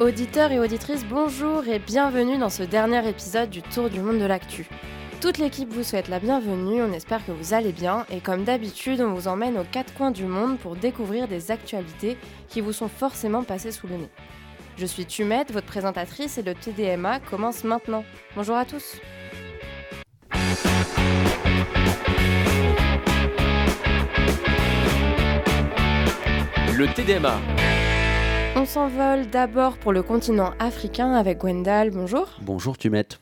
Auditeurs et auditrices, bonjour et bienvenue dans ce dernier épisode du Tour du monde de l'actu. Toute l'équipe vous souhaite la bienvenue, on espère que vous allez bien et comme d'habitude on vous emmène aux quatre coins du monde pour découvrir des actualités qui vous sont forcément passées sous le nez. Je suis Tumette, votre présentatrice et le TDMA commence maintenant. Bonjour à tous. Le TDMA. On s'envole d'abord pour le continent africain avec Gwendal. Bonjour. Bonjour Tumette.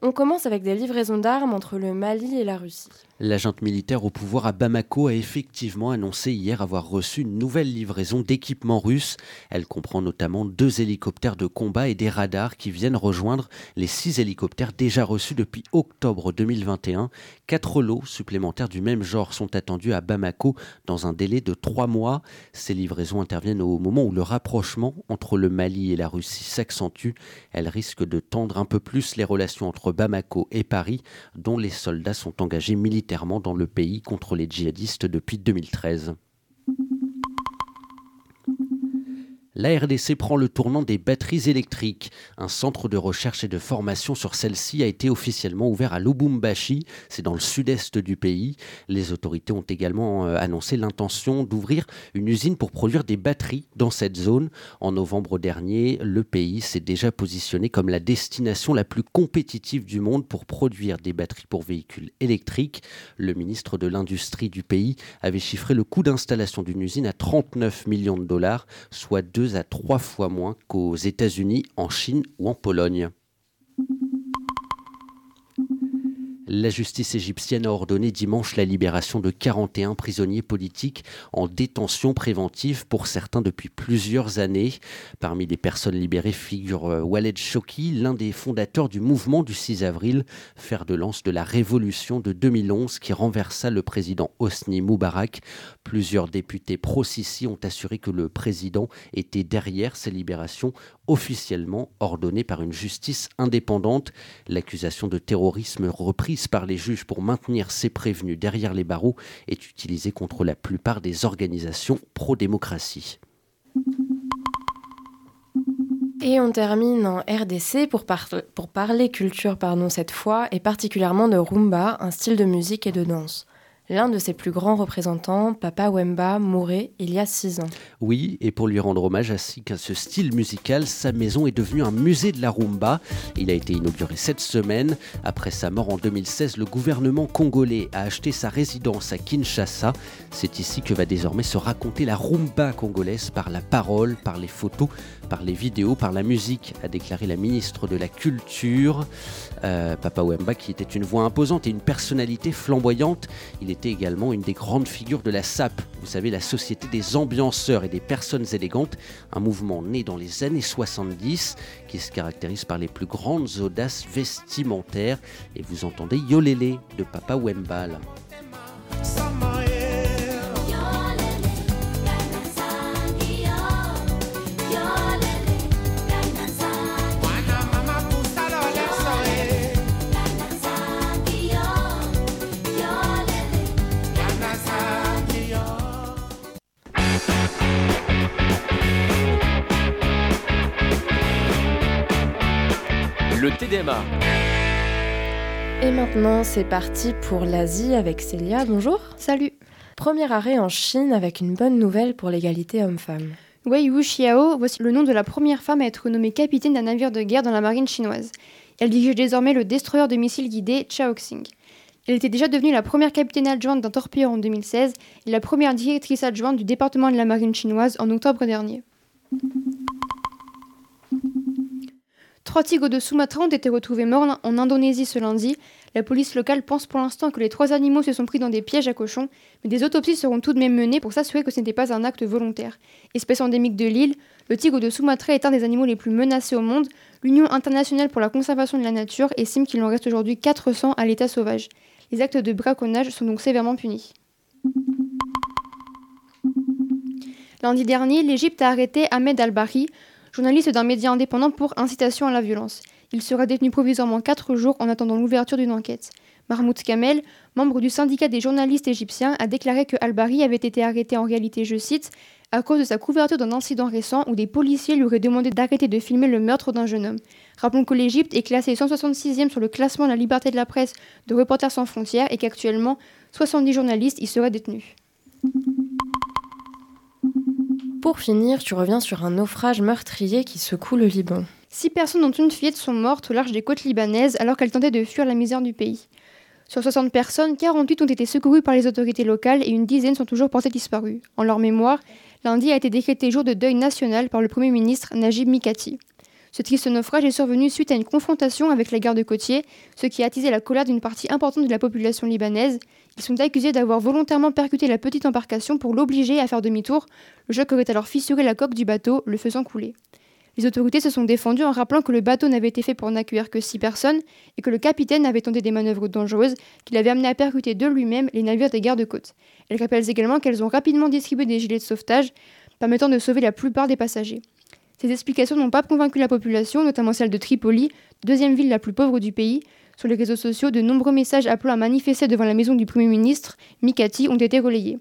On commence avec des livraisons d'armes entre le Mali et la Russie. L'agente militaire au pouvoir à Bamako a effectivement annoncé hier avoir reçu une nouvelle livraison d'équipements russes. Elle comprend notamment deux hélicoptères de combat et des radars qui viennent rejoindre les six hélicoptères déjà reçus depuis octobre 2021. Quatre lots supplémentaires du même genre sont attendus à Bamako dans un délai de trois mois. Ces livraisons interviennent au moment où le rapprochement entre le Mali et la Russie s'accentue. Elles risquent de tendre un peu plus les relations entre Bamako et Paris, dont les soldats sont engagés militairement dans le pays contre les djihadistes depuis 2013. La RDC prend le tournant des batteries électriques. Un centre de recherche et de formation sur celle-ci a été officiellement ouvert à Lubumbashi, c'est dans le sud-est du pays. Les autorités ont également euh, annoncé l'intention d'ouvrir une usine pour produire des batteries dans cette zone. En novembre dernier, le pays s'est déjà positionné comme la destination la plus compétitive du monde pour produire des batteries pour véhicules électriques. Le ministre de l'Industrie du pays avait chiffré le coût d'installation d'une usine à 39 millions de dollars, soit à trois fois moins qu'aux États-Unis, en Chine ou en Pologne. La justice égyptienne a ordonné dimanche la libération de 41 prisonniers politiques en détention préventive pour certains depuis plusieurs années. Parmi les personnes libérées figure euh, Waled Shoki, l'un des fondateurs du mouvement du 6 avril, fer de lance de la révolution de 2011 qui renversa le président Hosni Moubarak. Plusieurs députés pro-Sisi ont assuré que le président était derrière ces libérations officiellement ordonnées par une justice indépendante. L'accusation de terrorisme reprise par les juges pour maintenir ces prévenus derrière les barreaux est utilisée contre la plupart des organisations pro-démocratie. Et on termine en RDC pour, pour parler culture pardon, cette fois, et particulièrement de rumba, un style de musique et de danse. L'un de ses plus grands représentants, Papa Wemba, mourait il y a six ans. Oui, et pour lui rendre hommage ainsi qu'à ce style musical, sa maison est devenue un musée de la rumba. Il a été inauguré cette semaine. Après sa mort en 2016, le gouvernement congolais a acheté sa résidence à Kinshasa. C'est ici que va désormais se raconter la rumba congolaise par la parole, par les photos, par les vidéos, par la musique, a déclaré la ministre de la Culture. Euh, Papa Wemba, qui était une voix imposante et une personnalité flamboyante, était également une des grandes figures de la SAP, vous savez, la Société des ambianceurs et des personnes élégantes, un mouvement né dans les années 70 qui se caractérise par les plus grandes audaces vestimentaires. Et vous entendez Yolele de Papa Wemba. Et maintenant, c'est parti pour l'Asie avec Célia. Bonjour. Salut. Premier arrêt en Chine avec une bonne nouvelle pour l'égalité homme-femme. Wei Wuxiao, voici le nom de la première femme à être nommée capitaine d'un navire de guerre dans la marine chinoise. Elle dirige désormais le destroyer de missiles guidés Chaoxing. Elle était déjà devenue la première capitaine adjointe d'un torpilleur en 2016 et la première directrice adjointe du département de la marine chinoise en octobre dernier. Trois tigres de Sumatra ont été retrouvés morts en Indonésie ce lundi. La police locale pense pour l'instant que les trois animaux se sont pris dans des pièges à cochons, mais des autopsies seront tout de même menées pour s'assurer que ce n'était pas un acte volontaire. Espèce endémique de l'île, le tigre de Sumatra est un des animaux les plus menacés au monde. L'Union internationale pour la conservation de la nature estime qu'il en reste aujourd'hui 400 à l'état sauvage. Les actes de braconnage sont donc sévèrement punis. Lundi dernier, l'Égypte a arrêté Ahmed Al-Bari, journaliste d'un média indépendant pour incitation à la violence. Il sera détenu provisoirement 4 jours en attendant l'ouverture d'une enquête. Mahmoud Kamel, membre du syndicat des journalistes égyptiens, a déclaré que Al-Bari avait été arrêté en réalité, je cite, à cause de sa couverture d'un incident récent où des policiers lui auraient demandé d'arrêter de filmer le meurtre d'un jeune homme. Rappelons que l'Égypte est classée 166e sur le classement de la liberté de la presse de Reporters sans frontières et qu'actuellement 70 journalistes y seraient détenus. Pour finir, tu reviens sur un naufrage meurtrier qui secoue le Liban. Six personnes dont une fillette sont mortes au large des côtes libanaises alors qu'elles tentaient de fuir la misère du pays. Sur 60 personnes, 48 ont été secourues par les autorités locales et une dizaine sont toujours portées disparues. En leur mémoire, lundi a été décrété jour de deuil national par le Premier ministre Najib Mikati. Ce triste naufrage est survenu suite à une confrontation avec la garde côtier, ce qui a attisé la colère d'une partie importante de la population libanaise. Ils sont accusés d'avoir volontairement percuté la petite embarcation pour l'obliger à faire demi-tour. Le choc aurait alors fissuré la coque du bateau, le faisant couler. Les autorités se sont défendues en rappelant que le bateau n'avait été fait pour n'accueillir que six personnes et que le capitaine avait tenté des manœuvres dangereuses qui l'avaient amené à percuter de lui-même les navires des gardes-côtes. Elles rappellent également qu'elles ont rapidement distribué des gilets de sauvetage permettant de sauver la plupart des passagers. Ces explications n'ont pas convaincu la population, notamment celle de Tripoli, deuxième ville la plus pauvre du pays. Sur les réseaux sociaux, de nombreux messages appelant à manifester devant la maison du Premier ministre, Mikati, ont été relayés.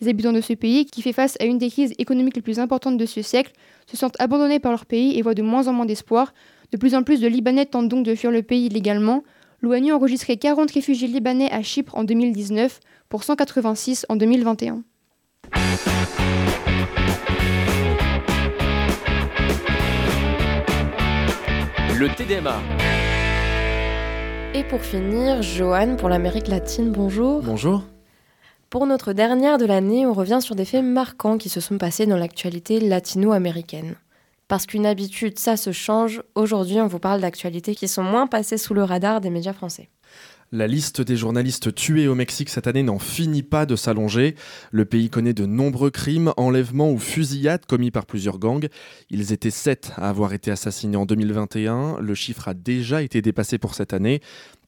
Les habitants de ce pays, qui fait face à une des crises économiques les plus importantes de ce siècle, se sentent abandonnés par leur pays et voient de moins en moins d'espoir. De plus en plus de Libanais tentent donc de fuir le pays illégalement. L'ONU a enregistré 40 réfugiés libanais à Chypre en 2019 pour 186 en 2021. Le TDMA. Et pour finir, Johan pour l'Amérique latine, bonjour. Bonjour. Pour notre dernière de l'année, on revient sur des faits marquants qui se sont passés dans l'actualité latino-américaine. Parce qu'une habitude, ça se change, aujourd'hui on vous parle d'actualités qui sont moins passées sous le radar des médias français. La liste des journalistes tués au Mexique cette année n'en finit pas de s'allonger. Le pays connaît de nombreux crimes, enlèvements ou fusillades commis par plusieurs gangs. Ils étaient sept à avoir été assassinés en 2021. Le chiffre a déjà été dépassé pour cette année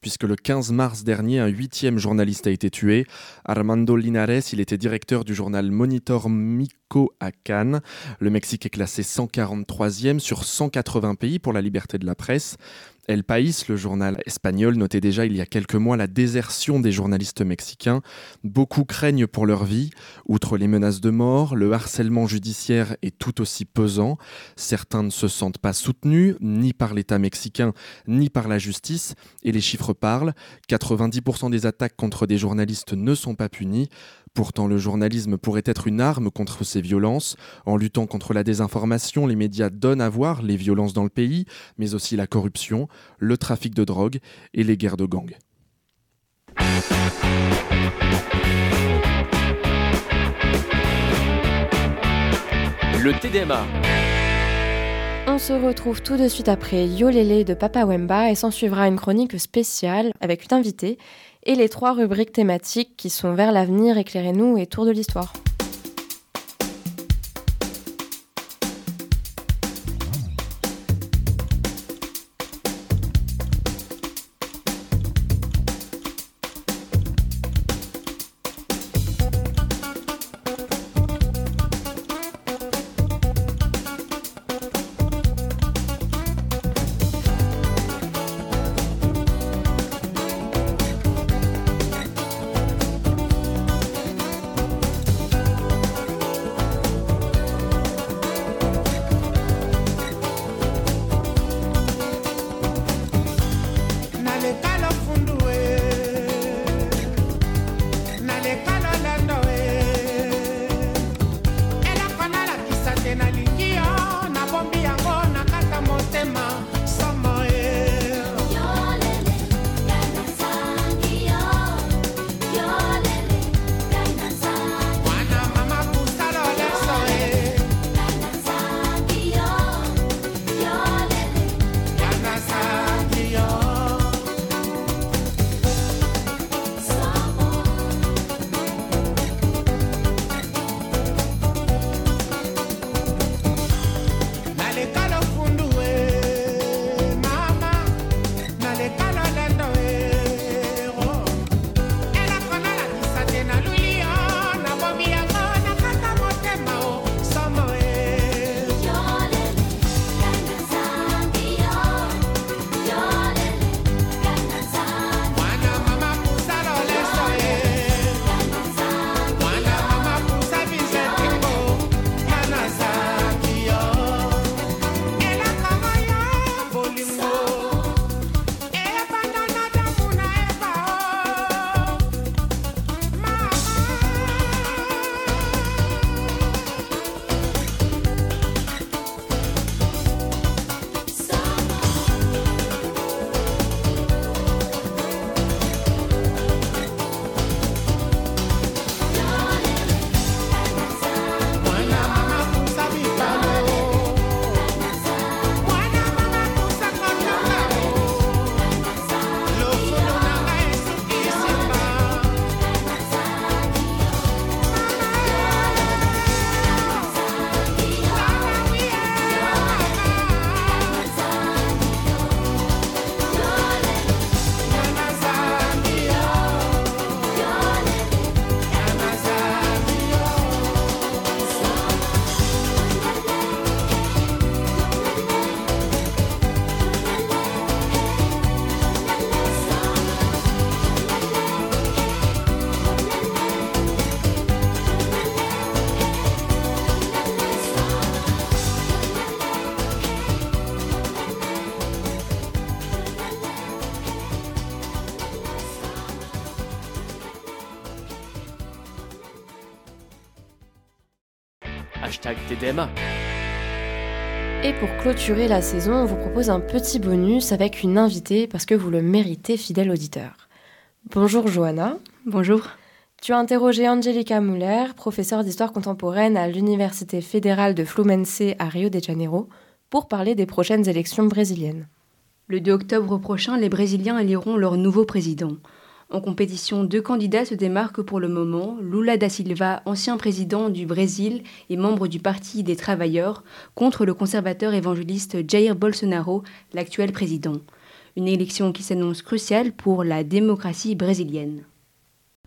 puisque le 15 mars dernier, un huitième journaliste a été tué. Armando Linares, il était directeur du journal Monitor Michoacán. Le Mexique est classé 143e sur 180 pays pour la liberté de la presse. El País, le journal espagnol, notait déjà il y a quelques mois la désertion des journalistes mexicains. Beaucoup craignent pour leur vie. Outre les menaces de mort, le harcèlement judiciaire est tout aussi pesant. Certains ne se sentent pas soutenus, ni par l'État mexicain, ni par la justice. Et les chiffres parlent. 90% des attaques contre des journalistes ne sont pas punies. Pourtant, le journalisme pourrait être une arme contre ces violences. En luttant contre la désinformation, les médias donnent à voir les violences dans le pays, mais aussi la corruption, le trafic de drogue et les guerres de gangs. Le TDMA. On se retrouve tout de suite après Yolele de Papa Wemba et s'en suivra une chronique spéciale avec une invitée et les trois rubriques thématiques qui sont vers l'avenir, éclairez-nous et tour de l'histoire. Hashtag TDMA. Et pour clôturer la saison, on vous propose un petit bonus avec une invitée parce que vous le méritez, fidèle auditeur. Bonjour Johanna. Bonjour. Tu as interrogé Angelica Muller, professeure d'histoire contemporaine à l'Université fédérale de Fluminense à Rio de Janeiro, pour parler des prochaines élections brésiliennes. Le 2 octobre prochain, les Brésiliens éliront leur nouveau président. En compétition, deux candidats se démarquent pour le moment. Lula da Silva, ancien président du Brésil et membre du Parti des travailleurs, contre le conservateur évangéliste Jair Bolsonaro, l'actuel président. Une élection qui s'annonce cruciale pour la démocratie brésilienne.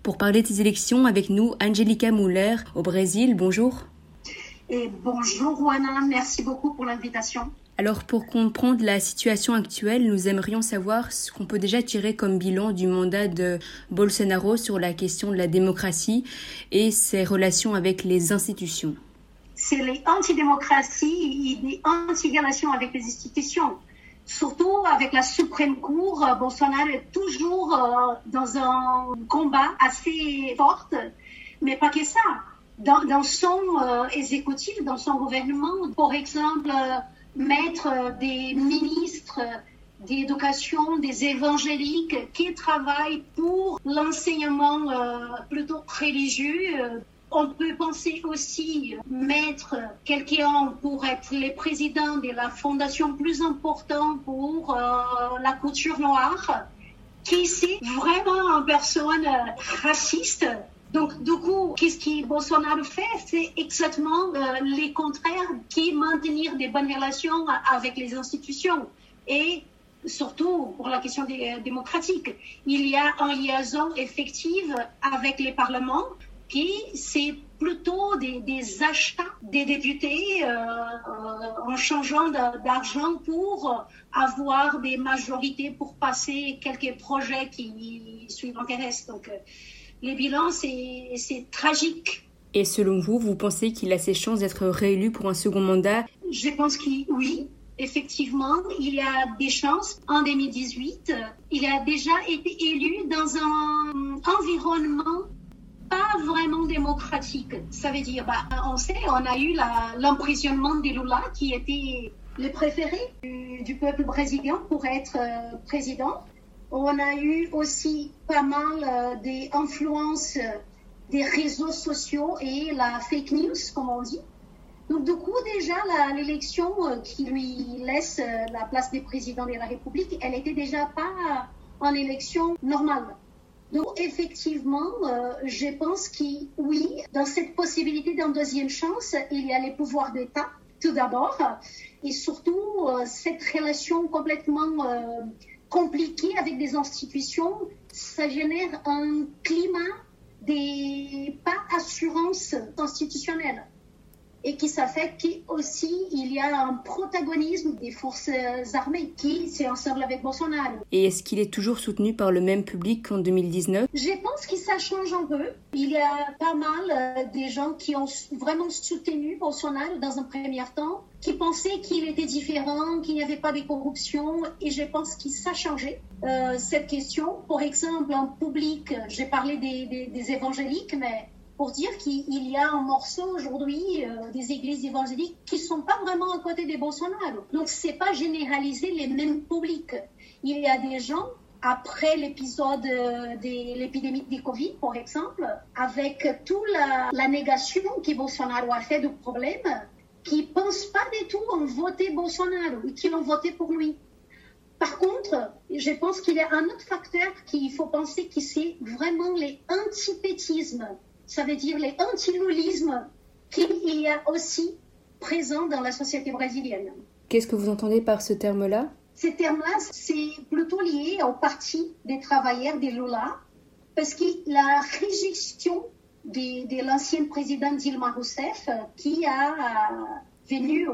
Pour parler de ces élections, avec nous, Angelica Muller au Brésil. Bonjour. Et bonjour Juana, merci beaucoup pour l'invitation. Alors pour comprendre la situation actuelle, nous aimerions savoir ce qu'on peut déjà tirer comme bilan du mandat de Bolsonaro sur la question de la démocratie et ses relations avec les institutions. C'est les antidémocraties et les anti-relations avec les institutions. Surtout avec la Suprême Cour, Bolsonaro est toujours euh, dans un combat assez fort, mais pas que ça. Dans, son euh, exécutif, dans son gouvernement, par exemple, euh, mettre des ministres d'éducation, des évangéliques qui travaillent pour l'enseignement euh, plutôt religieux. On peut penser aussi mettre quelqu'un pour être le président de la fondation plus importante pour euh, la culture noire, qui est vraiment une personne raciste donc, du coup, qu'est-ce que Bolsonaro fait? C'est exactement euh, les contraires qui maintenir des bonnes relations avec les institutions et surtout pour la question euh, démocratique. Il y a une liaison effective avec les parlements qui c'est plutôt des, achats des députés euh, en changeant d'argent pour avoir des majorités pour passer quelques projets qui suivent intéressent. Les bilans, c'est tragique. Et selon vous, vous pensez qu'il a ses chances d'être réélu pour un second mandat? Je pense que oui. Effectivement, il a des chances. En 2018, il a déjà été élu dans un environnement pas vraiment démocratique. Ça veut dire, bah, on sait, on a eu l'emprisonnement de Lula qui était le préféré du, du peuple brésilien pour être euh, président. On a eu aussi pas mal euh, des influences euh, des réseaux sociaux et la fake news, comme on dit. Donc, du coup, déjà, l'élection euh, qui lui laisse la place des présidents de la République, elle était déjà pas en élection normale. Donc, effectivement, je pense que oui, dans cette possibilité d'une deuxième chance, il y a les pouvoirs d'État, tout d'abord, et surtout cette relation complètement compliqué avec des institutions, ça génère un climat des pas assurance institutionnelle et qui ça fait qu'aussi il y a un protagonisme des forces armées qui c'est ensemble avec Bolsonaro. Et est-ce qu'il est toujours soutenu par le même public qu'en 2019 Je pense que ça change un peu. Il y a pas mal euh, des gens qui ont vraiment soutenu Bolsonaro dans un premier temps, qui pensaient qu'il était différent, qu'il n'y avait pas de corruption, et je pense que ça a changé. Euh, cette question, par exemple, en public, j'ai parlé des, des, des évangéliques, mais pour dire qu'il y a un morceau aujourd'hui euh, des églises évangéliques qui sont pas vraiment à côté des Bolsonaro. Donc c'est pas généraliser les mêmes publics. Il y a des gens après l'épisode euh, de l'épidémie de Covid, par exemple, avec toute la, négation que Bolsonaro a fait du problème, qui pensent pas du tout en voter Bolsonaro et qui ont voté pour lui. Par contre, je pense qu'il y a un autre facteur qu'il faut penser qui c'est vraiment les antipétismes ça veut dire les antilulismes qu'il y a aussi présents dans la société brésilienne. Qu'est-ce que vous entendez par ce terme-là? Ce terme-là, c'est plutôt lié au parti des travailleurs des Lula, parce que la réjection de, de l'ancien président Dilma Rousseff qui a venu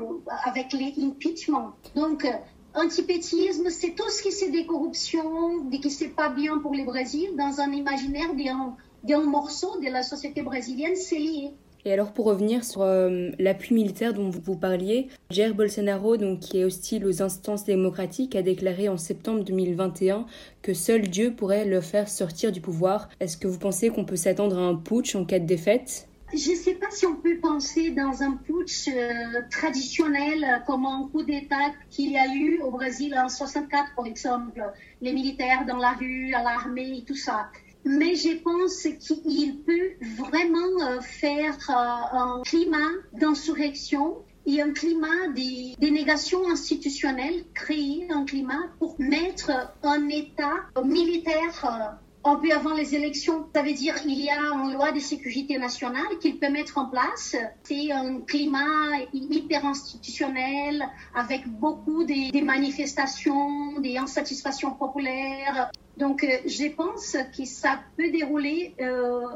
avec les impeachments. Donc, antipétisme, c'est tout ce qui c'est des corruptions, des qui c'est pas bien pour le Brésil dans un imaginaire d'un d'un morceau de la société brésilienne, c'est lié. Et alors pour revenir sur euh, l'appui militaire dont vous parliez, Jair Bolsonaro, donc, qui est hostile aux instances démocratiques, a déclaré en septembre 2021 que seul Dieu pourrait le faire sortir du pouvoir. Est-ce que vous pensez qu'on peut s'attendre à un putsch en cas de défaite? Je ne sais pas si on peut penser dans un putsch euh, traditionnel comme un coup d'État qu'il y a eu au Brésil en 64, par exemple, les militaires dans la rue, à l'armée et tout ça. Mais je pense qu'il peut vraiment euh, faire euh, un climat d'insurrection et un climat des dénégations institutionnelles, créer un climat pour mettre un État militaire un peu avant les élections. Ça veut dire qu'il y a une loi de sécurité nationale qu'il peut mettre en place. C'est un climat hyper institutionnel avec beaucoup de, manifestations, des insatisfactions populaires. Donc, euh, je pense que ça peut dérouler euh,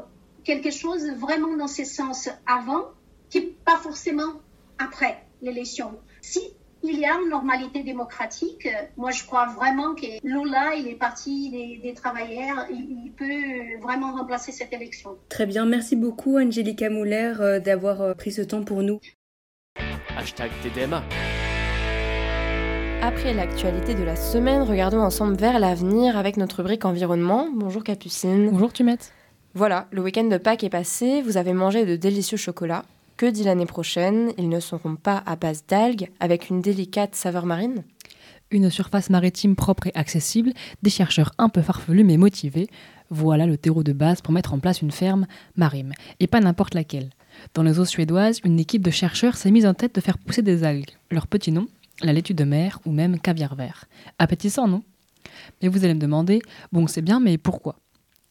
quelque chose vraiment dans ce sens avant, qui pas forcément après l'élection. Si il y a une normalité démocratique. Moi, je crois vraiment que Lula, il est parti des, travailleurs, il, peut vraiment remplacer cette élection. Très bien, merci beaucoup Angelica Muller euh, d'avoir euh, pris ce temps pour nous. Hashtag TDMA. Après l'actualité de la semaine, regardons ensemble vers l'avenir avec notre rubrique environnement. Bonjour Capucine. Bonjour Tumette. Voilà, le week-end de Pâques est passé, vous avez mangé de délicieux chocolats. Que dit l'année prochaine Ils ne seront pas à base d'algues, avec une délicate saveur marine Une surface maritime propre et accessible, des chercheurs un peu farfelus mais motivés. Voilà le terreau de base pour mettre en place une ferme marine, et pas n'importe laquelle. Dans les eaux suédoises, une équipe de chercheurs s'est mise en tête de faire pousser des algues. Leur petit nom La laitue de mer ou même caviar vert. Appétissant, non? Mais vous allez me demander, bon c'est bien, mais pourquoi?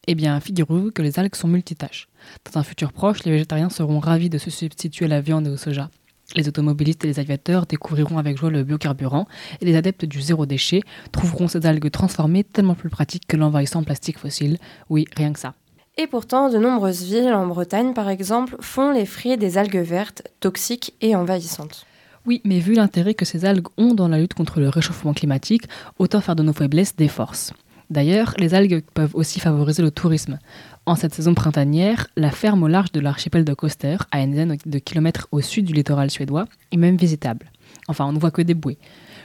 Eh bien, figurez-vous que les algues sont multitâches. Dans un futur proche, les végétariens seront ravis de se substituer à la viande et au soja. Les automobilistes et les aviateurs découvriront avec joie le biocarburant et les adeptes du zéro déchet trouveront ces algues transformées tellement plus pratiques que l'envahissant plastique fossile. Oui, rien que ça. Et pourtant, de nombreuses villes, en Bretagne par exemple, font les frais des algues vertes, toxiques et envahissantes. Oui, mais vu l'intérêt que ces algues ont dans la lutte contre le réchauffement climatique, autant faire de nos faiblesses des forces. D'ailleurs, les algues peuvent aussi favoriser le tourisme. En cette saison printanière, la ferme au large de l'archipel de Coster, à une dizaine de kilomètres au sud du littoral suédois, est même visitable. Enfin, on ne voit que des bouées.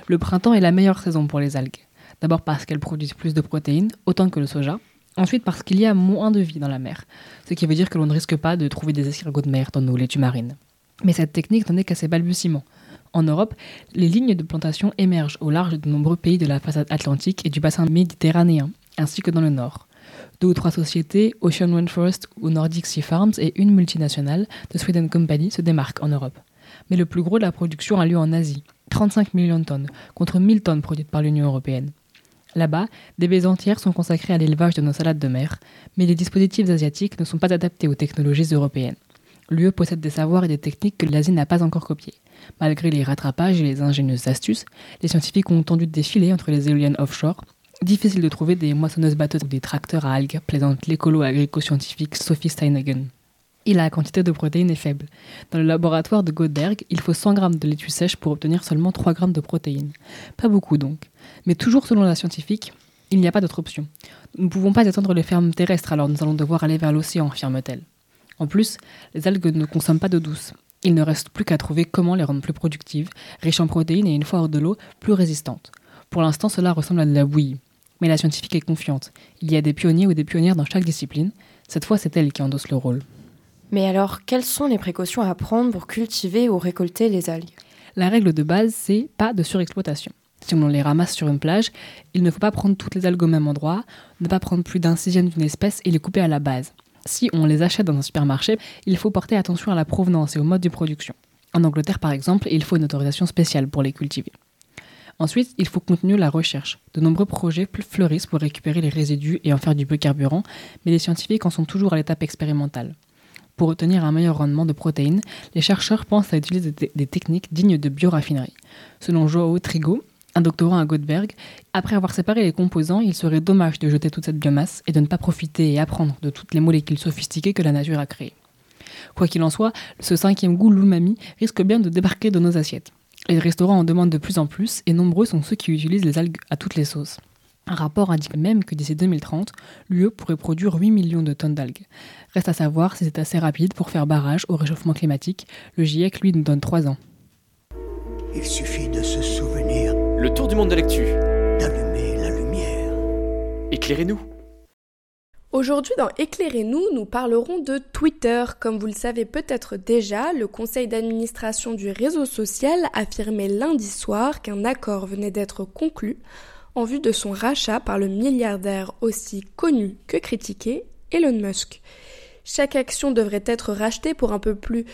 Le printemps est la meilleure saison pour les algues. D'abord parce qu'elles produisent plus de protéines, autant que le soja. Ensuite parce qu'il y a moins de vie dans la mer, ce qui veut dire que l'on ne risque pas de trouver des escargots de mer dans nos laitues marines. Mais cette technique n'en est qu'à ses balbutiements. En Europe, les lignes de plantation émergent au large de nombreux pays de la façade atlantique et du bassin méditerranéen, ainsi que dans le nord. Deux ou trois sociétés, Ocean Rainforest ou Nordic Sea Farms et une multinationale, The Sweden Company, se démarquent en Europe. Mais le plus gros de la production a lieu en Asie, 35 millions de tonnes, contre 1000 tonnes produites par l'Union européenne. Là-bas, des baies entières sont consacrées à l'élevage de nos salades de mer, mais les dispositifs asiatiques ne sont pas adaptés aux technologies européennes. L'UE possède des savoirs et des techniques que l'Asie n'a pas encore copiées. Malgré les rattrapages et les ingénieuses astuces, les scientifiques ont tendu de défiler entre les éoliennes offshore. Difficile de trouver des moissonneuses batteuses ou des tracteurs à algues, plaisante l'écolo agrico-scientifique Sophie Steinhagen. Et la quantité de protéines est faible. Dans le laboratoire de Godberg, il faut 100 g de laitue sèche pour obtenir seulement 3 g de protéines. Pas beaucoup donc. Mais toujours selon la scientifique, il n'y a pas d'autre option. Nous ne pouvons pas étendre les fermes terrestres, alors nous allons devoir aller vers l'océan, affirme-t-elle. En plus, les algues ne consomment pas d'eau douce. Il ne reste plus qu'à trouver comment les rendre plus productives, riches en protéines et une fois hors de l'eau, plus résistantes. Pour l'instant, cela ressemble à de la bouillie. Mais la scientifique est confiante. Il y a des pionniers ou des pionnières dans chaque discipline. Cette fois, c'est elle qui endosse le rôle. Mais alors, quelles sont les précautions à prendre pour cultiver ou récolter les algues? La règle de base, c'est pas de surexploitation. Si on les ramasse sur une plage, il ne faut pas prendre toutes les algues au même endroit, ne pas prendre plus d'un sixième d'une espèce et les couper à la base. Si on les achète dans un supermarché, il faut porter attention à la provenance et au mode de production. En Angleterre, par exemple, il faut une autorisation spéciale pour les cultiver. Ensuite, il faut continuer la recherche. De nombreux projets fleurissent pour récupérer les résidus et en faire du biocarburant, mais les scientifiques en sont toujours à l'étape expérimentale. Pour obtenir un meilleur rendement de protéines, les chercheurs pensent à utiliser des techniques dignes de bioraffinerie. Selon Joao Trigo, un doctorant à Göteborg, après avoir séparé les composants, il serait dommage de jeter toute cette biomasse et de ne pas profiter et apprendre de toutes les molécules sophistiquées que la nature a créées. Quoi qu'il en soit, ce cinquième goût l'umami risque bien de débarquer dans nos assiettes. Les restaurants en demandent de plus en plus et nombreux sont ceux qui utilisent les algues à toutes les sauces. Un rapport indique même que d'ici 2030, l'UE pourrait produire 8 millions de tonnes d'algues. Reste à savoir si c'est assez rapide pour faire barrage au réchauffement climatique. Le GIEC, lui, nous donne 3 ans. De le tour du monde de l'actu. D'allumer la lumière. Éclairez-nous. Aujourd'hui, dans Éclairez-nous, nous parlerons de Twitter. Comme vous le savez peut-être déjà, le conseil d'administration du réseau social affirmait lundi soir qu'un accord venait d'être conclu en vue de son rachat par le milliardaire aussi connu que critiqué, Elon Musk. Chaque action devrait être rachetée pour un peu plus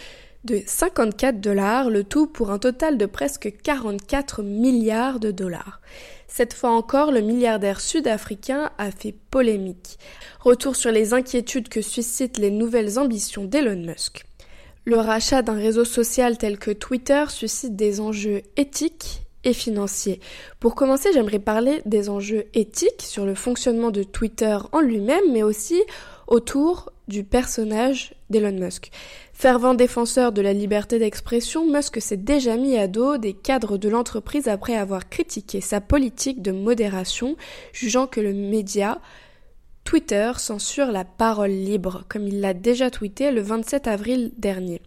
de 54 dollars, le tout pour un total de presque 44 milliards de dollars. Cette fois encore, le milliardaire sud-africain a fait polémique. Retour sur les inquiétudes que suscitent les nouvelles ambitions d'Elon Musk. Le rachat d'un réseau social tel que Twitter suscite des enjeux éthiques et financiers. Pour commencer, j'aimerais parler des enjeux éthiques sur le fonctionnement de Twitter en lui-même, mais aussi autour du personnage d'Elon Musk. Fervent défenseur de la liberté d'expression, Musk s'est déjà mis à dos des cadres de l'entreprise après avoir critiqué sa politique de modération, jugeant que le média Twitter censure la parole libre, comme il l'a déjà tweeté le 27 avril dernier.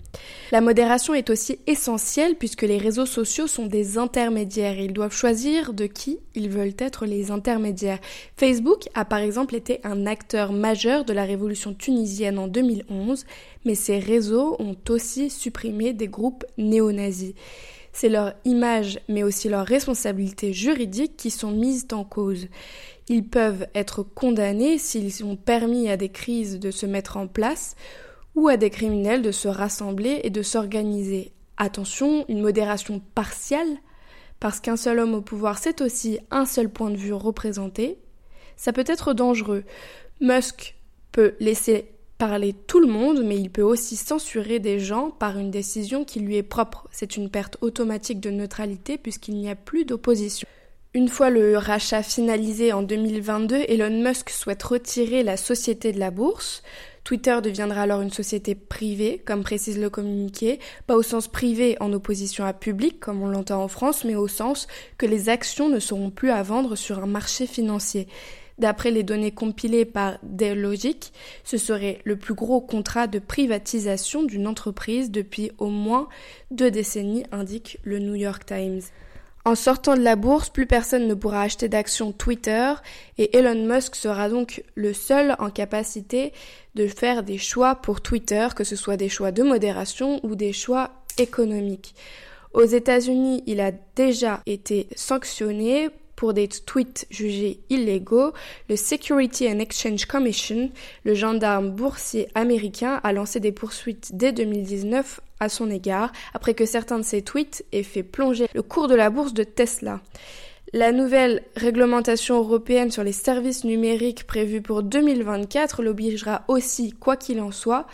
La modération est aussi essentielle puisque les réseaux sociaux sont des intermédiaires ils doivent choisir de qui ils veulent être les intermédiaires. Facebook a par exemple été un acteur majeur de la révolution tunisienne en 2011, mais ces réseaux ont aussi supprimé des groupes néo-nazis. C'est leur image, mais aussi leur responsabilité juridique qui sont mises en cause. Ils peuvent être condamnés s'ils ont permis à des crises de se mettre en place ou à des criminels de se rassembler et de s'organiser. Attention, une modération partielle, parce qu'un seul homme au pouvoir, c'est aussi un seul point de vue représenté, ça peut être dangereux. Musk peut laisser parler tout le monde, mais il peut aussi censurer des gens par une décision qui lui est propre. C'est une perte automatique de neutralité puisqu'il n'y a plus d'opposition. Une fois le rachat finalisé en 2022, Elon Musk souhaite retirer la société de la bourse. Twitter deviendra alors une société privée, comme précise le communiqué, pas au sens privé en opposition à public, comme on l'entend en France, mais au sens que les actions ne seront plus à vendre sur un marché financier. D'après les données compilées par Delogic, ce serait le plus gros contrat de privatisation d'une entreprise depuis au moins deux décennies, indique le New York Times. En sortant de la bourse, plus personne ne pourra acheter d'actions Twitter et Elon Musk sera donc le seul en capacité de faire des choix pour Twitter, que ce soit des choix de modération ou des choix économiques. Aux États-Unis, il a déjà été sanctionné pour des tweets jugés illégaux, le Security and Exchange Commission, le gendarme boursier américain, a lancé des poursuites dès 2019 à son égard, après que certains de ses tweets aient fait plonger le cours de la bourse de Tesla. La nouvelle réglementation européenne sur les services numériques prévue pour 2024 l'obligera aussi, quoi qu'il en soit,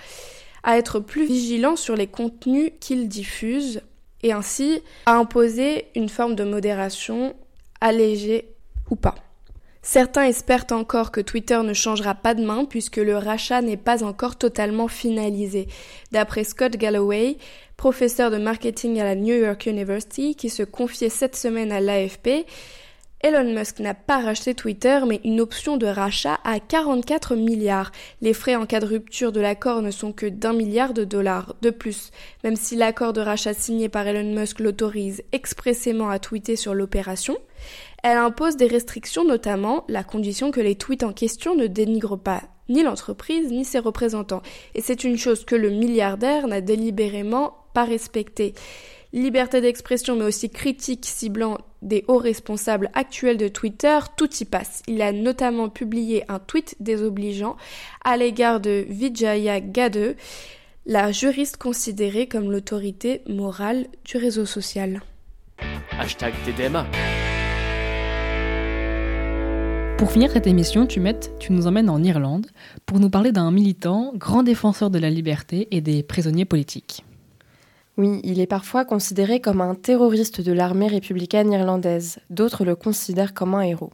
à être plus vigilant sur les contenus qu'il diffuse et ainsi à imposer une forme de modération allégé ou pas. Certains espèrent encore que Twitter ne changera pas de main puisque le rachat n'est pas encore totalement finalisé. D'après Scott Galloway, professeur de marketing à la New York University, qui se confiait cette semaine à l'AFP, Elon Musk n'a pas racheté Twitter, mais une option de rachat à 44 milliards. Les frais en cas de rupture de l'accord ne sont que d'un milliard de dollars. De plus, même si l'accord de rachat signé par Elon Musk l'autorise expressément à tweeter sur l'opération, elle impose des restrictions, notamment la condition que les tweets en question ne dénigrent pas ni l'entreprise ni ses représentants. Et c'est une chose que le milliardaire n'a délibérément pas respectée liberté d'expression mais aussi critique ciblant des hauts responsables actuels de Twitter, tout y passe. Il a notamment publié un tweet désobligeant à l'égard de Vijaya Gade, la juriste considérée comme l'autorité morale du réseau social. Hashtag TDMA. Pour finir cette émission, tu, tu nous emmènes en Irlande pour nous parler d'un militant, grand défenseur de la liberté et des prisonniers politiques. Oui, il est parfois considéré comme un terroriste de l'armée républicaine irlandaise. D'autres le considèrent comme un héros.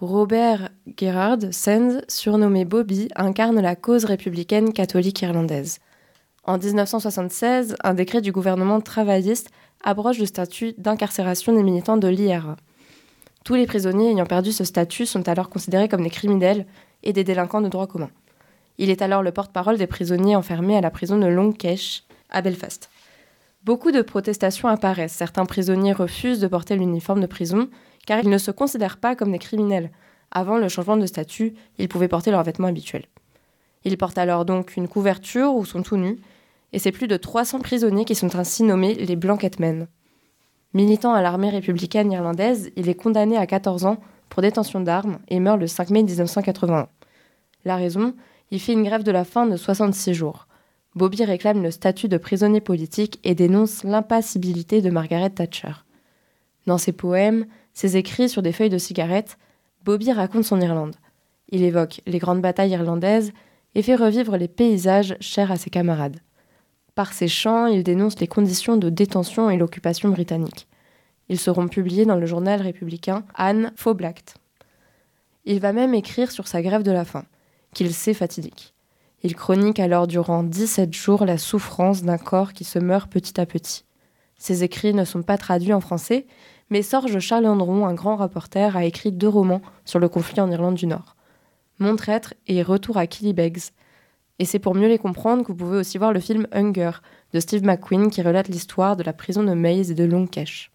Robert Gerard Sands, surnommé Bobby, incarne la cause républicaine catholique irlandaise. En 1976, un décret du gouvernement travailliste abroge le statut d'incarcération des militants de l'IRA. Tous les prisonniers ayant perdu ce statut sont alors considérés comme des criminels et des délinquants de droit commun. Il est alors le porte-parole des prisonniers enfermés à la prison de Long Kesh, à Belfast. Beaucoup de protestations apparaissent. Certains prisonniers refusent de porter l'uniforme de prison car ils ne se considèrent pas comme des criminels. Avant le changement de statut, ils pouvaient porter leurs vêtements habituels. Ils portent alors donc une couverture ou sont tout nus, et c'est plus de 300 prisonniers qui sont ainsi nommés les Blanketmen. Militant à l'armée républicaine irlandaise, il est condamné à 14 ans pour détention d'armes et meurt le 5 mai 1981. La raison Il fait une grève de la faim de 66 jours. Bobby réclame le statut de prisonnier politique et dénonce l'impassibilité de Margaret Thatcher. Dans ses poèmes, ses écrits sur des feuilles de cigarettes, Bobby raconte son Irlande. Il évoque les grandes batailles irlandaises et fait revivre les paysages chers à ses camarades. Par ses chants, il dénonce les conditions de détention et l'occupation britannique. Ils seront publiés dans le journal républicain Anne Faublacht. Il va même écrire sur sa grève de la faim, qu'il sait fatidique. Il chronique alors durant 17 jours la souffrance d'un corps qui se meurt petit à petit. Ses écrits ne sont pas traduits en français, mais Sorge Charles Andron, un grand rapporteur, a écrit deux romans sur le conflit en Irlande du Nord. Mon traître et Retour à Killybegs. Et c'est pour mieux les comprendre que vous pouvez aussi voir le film Hunger de Steve McQueen qui relate l'histoire de la prison de Maze et de Longkesh.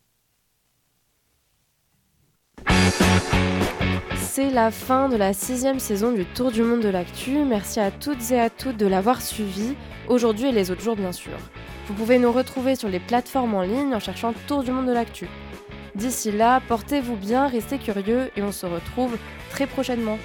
C'est la fin de la sixième saison du Tour du Monde de l'Actu. Merci à toutes et à toutes de l'avoir suivi, aujourd'hui et les autres jours bien sûr. Vous pouvez nous retrouver sur les plateformes en ligne en cherchant Tour du Monde de l'Actu. D'ici là, portez-vous bien, restez curieux et on se retrouve très prochainement.